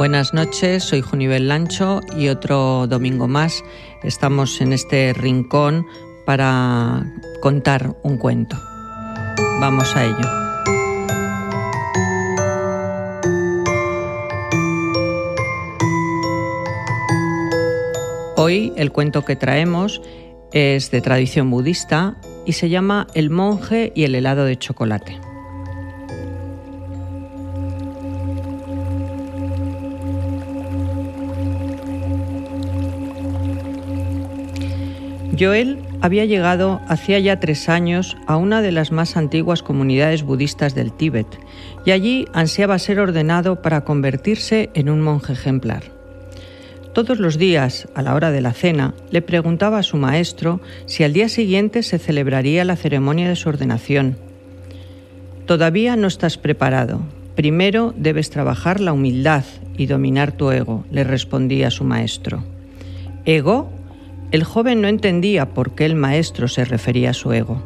Buenas noches, soy Junivel Lancho y otro domingo más estamos en este rincón para contar un cuento. Vamos a ello. Hoy el cuento que traemos es de tradición budista y se llama El monje y el helado de chocolate. Joel había llegado hacía ya tres años a una de las más antiguas comunidades budistas del Tíbet y allí ansiaba ser ordenado para convertirse en un monje ejemplar. Todos los días, a la hora de la cena, le preguntaba a su maestro si al día siguiente se celebraría la ceremonia de su ordenación. Todavía no estás preparado. Primero debes trabajar la humildad y dominar tu ego, le respondía su maestro. ¿Ego? El joven no entendía por qué el maestro se refería a su ego.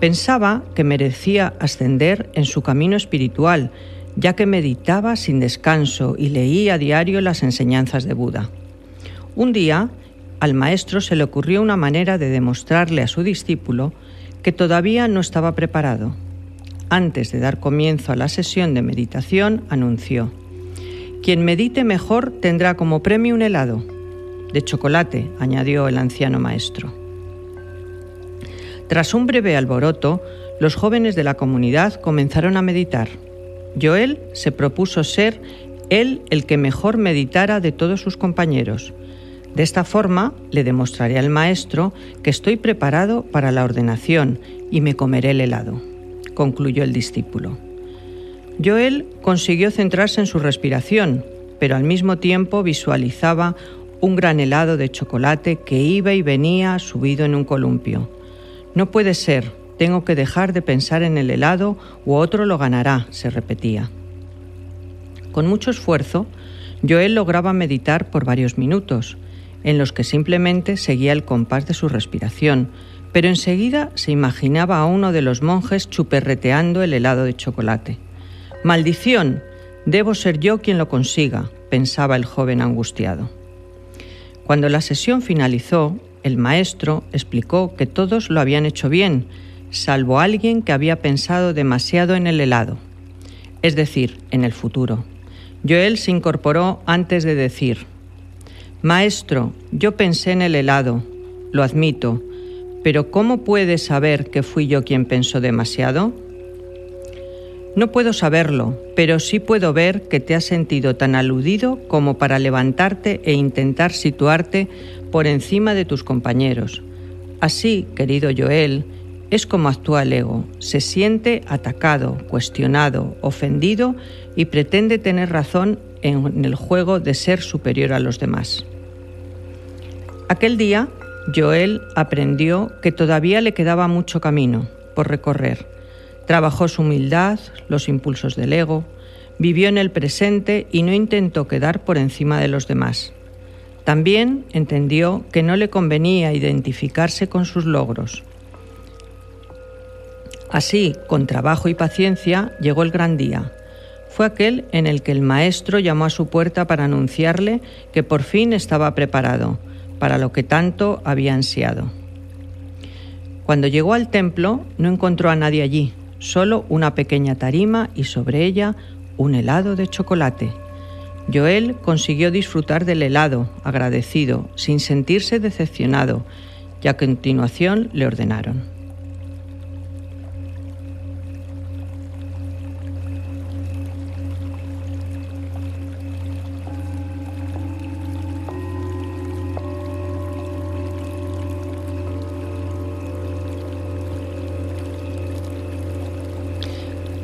Pensaba que merecía ascender en su camino espiritual, ya que meditaba sin descanso y leía a diario las enseñanzas de Buda. Un día, al maestro se le ocurrió una manera de demostrarle a su discípulo que todavía no estaba preparado. Antes de dar comienzo a la sesión de meditación, anunció, Quien medite mejor tendrá como premio un helado de chocolate, añadió el anciano maestro. Tras un breve alboroto, los jóvenes de la comunidad comenzaron a meditar. Joel se propuso ser él el que mejor meditara de todos sus compañeros. De esta forma le demostraré al maestro que estoy preparado para la ordenación y me comeré el helado, concluyó el discípulo. Joel consiguió centrarse en su respiración, pero al mismo tiempo visualizaba un gran helado de chocolate que iba y venía subido en un columpio. No puede ser, tengo que dejar de pensar en el helado u otro lo ganará, se repetía. Con mucho esfuerzo, Joel lograba meditar por varios minutos, en los que simplemente seguía el compás de su respiración, pero enseguida se imaginaba a uno de los monjes chuperreteando el helado de chocolate. Maldición, debo ser yo quien lo consiga, pensaba el joven angustiado. Cuando la sesión finalizó, el maestro explicó que todos lo habían hecho bien, salvo alguien que había pensado demasiado en el helado, es decir, en el futuro. Joel se incorporó antes de decir, Maestro, yo pensé en el helado, lo admito, pero ¿cómo puedes saber que fui yo quien pensó demasiado? No puedo saberlo, pero sí puedo ver que te has sentido tan aludido como para levantarte e intentar situarte por encima de tus compañeros. Así, querido Joel, es como actúa el ego. Se siente atacado, cuestionado, ofendido y pretende tener razón en el juego de ser superior a los demás. Aquel día, Joel aprendió que todavía le quedaba mucho camino por recorrer Trabajó su humildad, los impulsos del ego, vivió en el presente y no intentó quedar por encima de los demás. También entendió que no le convenía identificarse con sus logros. Así, con trabajo y paciencia, llegó el gran día. Fue aquel en el que el maestro llamó a su puerta para anunciarle que por fin estaba preparado para lo que tanto había ansiado. Cuando llegó al templo no encontró a nadie allí, solo una pequeña tarima y sobre ella un helado de chocolate. Joel consiguió disfrutar del helado, agradecido, sin sentirse decepcionado, y a continuación le ordenaron.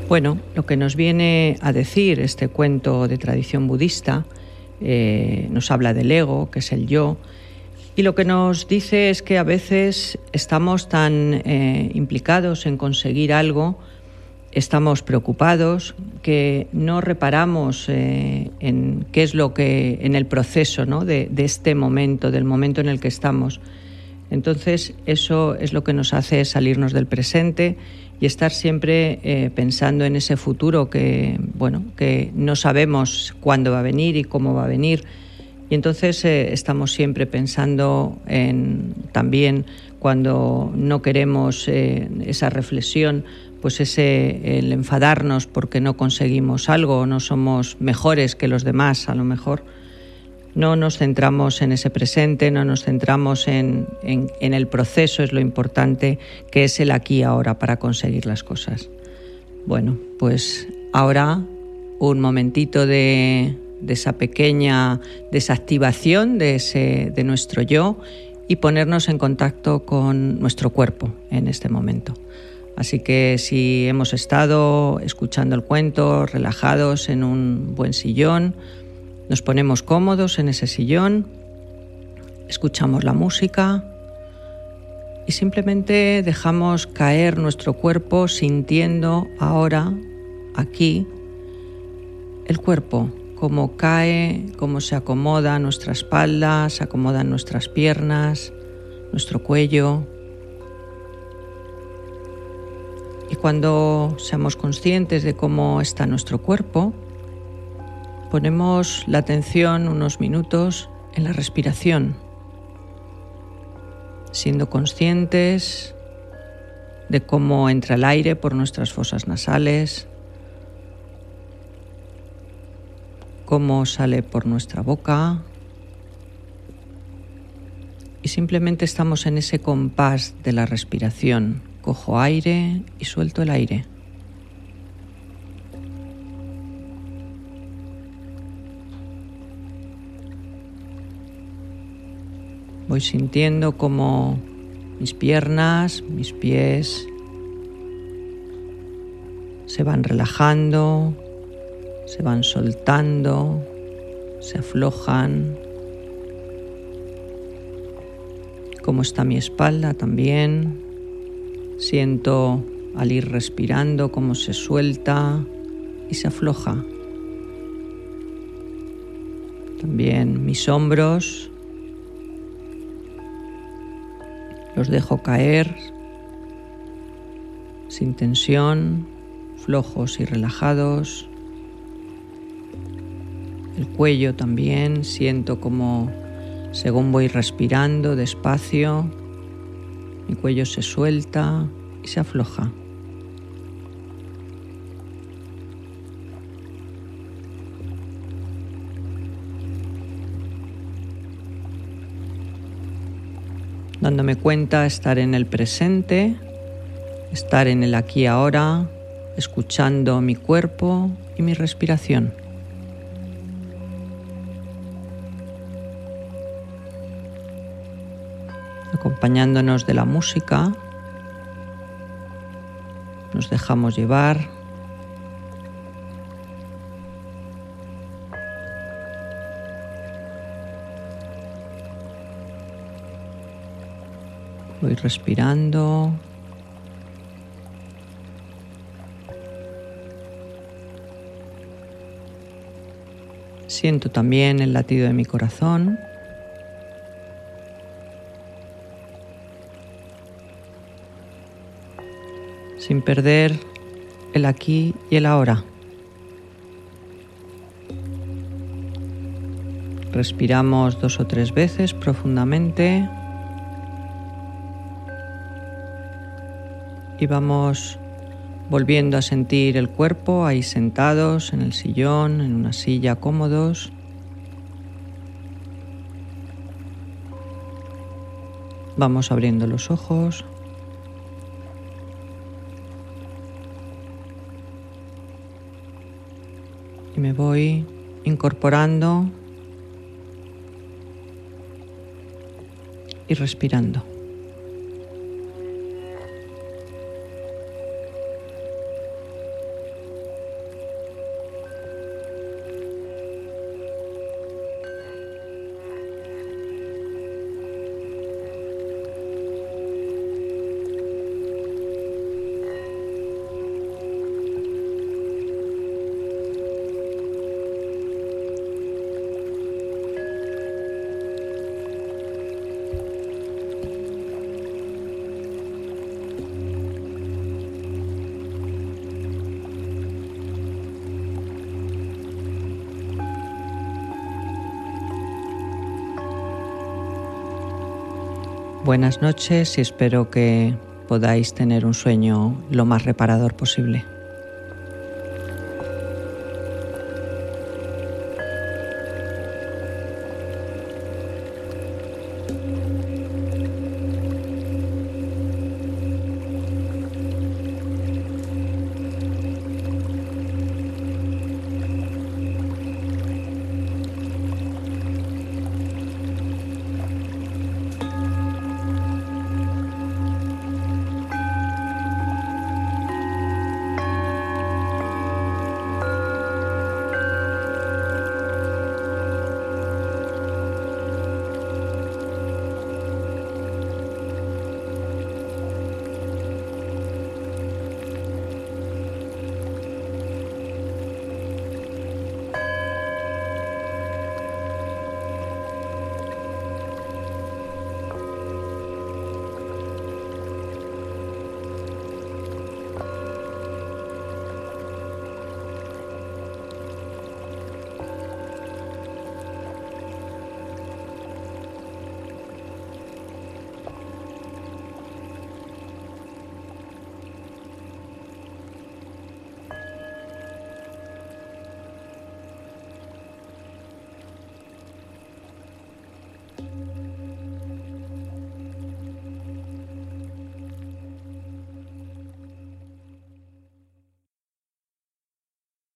Bueno, lo que nos viene a decir este cuento de tradición budista eh, nos habla del ego, que es el yo, y lo que nos dice es que a veces estamos tan eh, implicados en conseguir algo, estamos preocupados, que no reparamos eh, en qué es lo que, en el proceso ¿no? de, de este momento, del momento en el que estamos. Entonces, eso es lo que nos hace salirnos del presente y estar siempre eh, pensando en ese futuro que, bueno, que no sabemos cuándo va a venir y cómo va a venir. Y entonces eh, estamos siempre pensando en también cuando no queremos eh, esa reflexión, pues ese el enfadarnos porque no conseguimos algo, no somos mejores que los demás a lo mejor no nos centramos en ese presente, no nos centramos en, el proceso, es lo importante, que es el aquí ahora para conseguir las cosas. Bueno, pues ahora un momentito de, esa pequeña desactivación de, ese, de nuestro yo y ponernos en contacto con nuestro cuerpo en este momento. Así que si hemos estado escuchando el cuento, relajados en un buen sillón, nos ponemos cómodos en ese sillón, escuchamos la música y simplemente dejamos caer nuestro cuerpo sintiendo ahora, aquí, el cuerpo, cómo cae, cómo se acomoda nuestra espalda, se acomodan nuestras piernas, nuestro cuello. Y cuando seamos conscientes de cómo está nuestro cuerpo, Ponemos la atención unos minutos en la respiración, siendo conscientes de cómo entra el aire por nuestras fosas nasales, cómo sale por nuestra boca y simplemente estamos en ese compás de la respiración. Cojo aire y suelto el aire. Voy sintiendo como mis piernas, mis pies se van relajando, se van soltando, se aflojan. Cómo está mi espalda también. Siento al ir respirando cómo se suelta y se afloja. También mis hombros Los dejo caer sin tensión, flojos y relajados. El cuello también, siento como según voy respirando despacio, mi cuello se suelta y se afloja. Dándome cuenta estar en el presente, estar en el aquí ahora, escuchando mi cuerpo y mi respiración. Acompañándonos de la música, nos dejamos llevar Respirando. Siento también el latido de mi corazón. Sin perder el aquí y el ahora. Respiramos dos o tres veces profundamente. Y vamos volviendo a sentir el cuerpo ahí sentados en el sillón, en una silla cómodos. Vamos abriendo los ojos. Y me voy incorporando y respirando. Buenas noches y espero que podáis tener un sueño lo más reparador posible.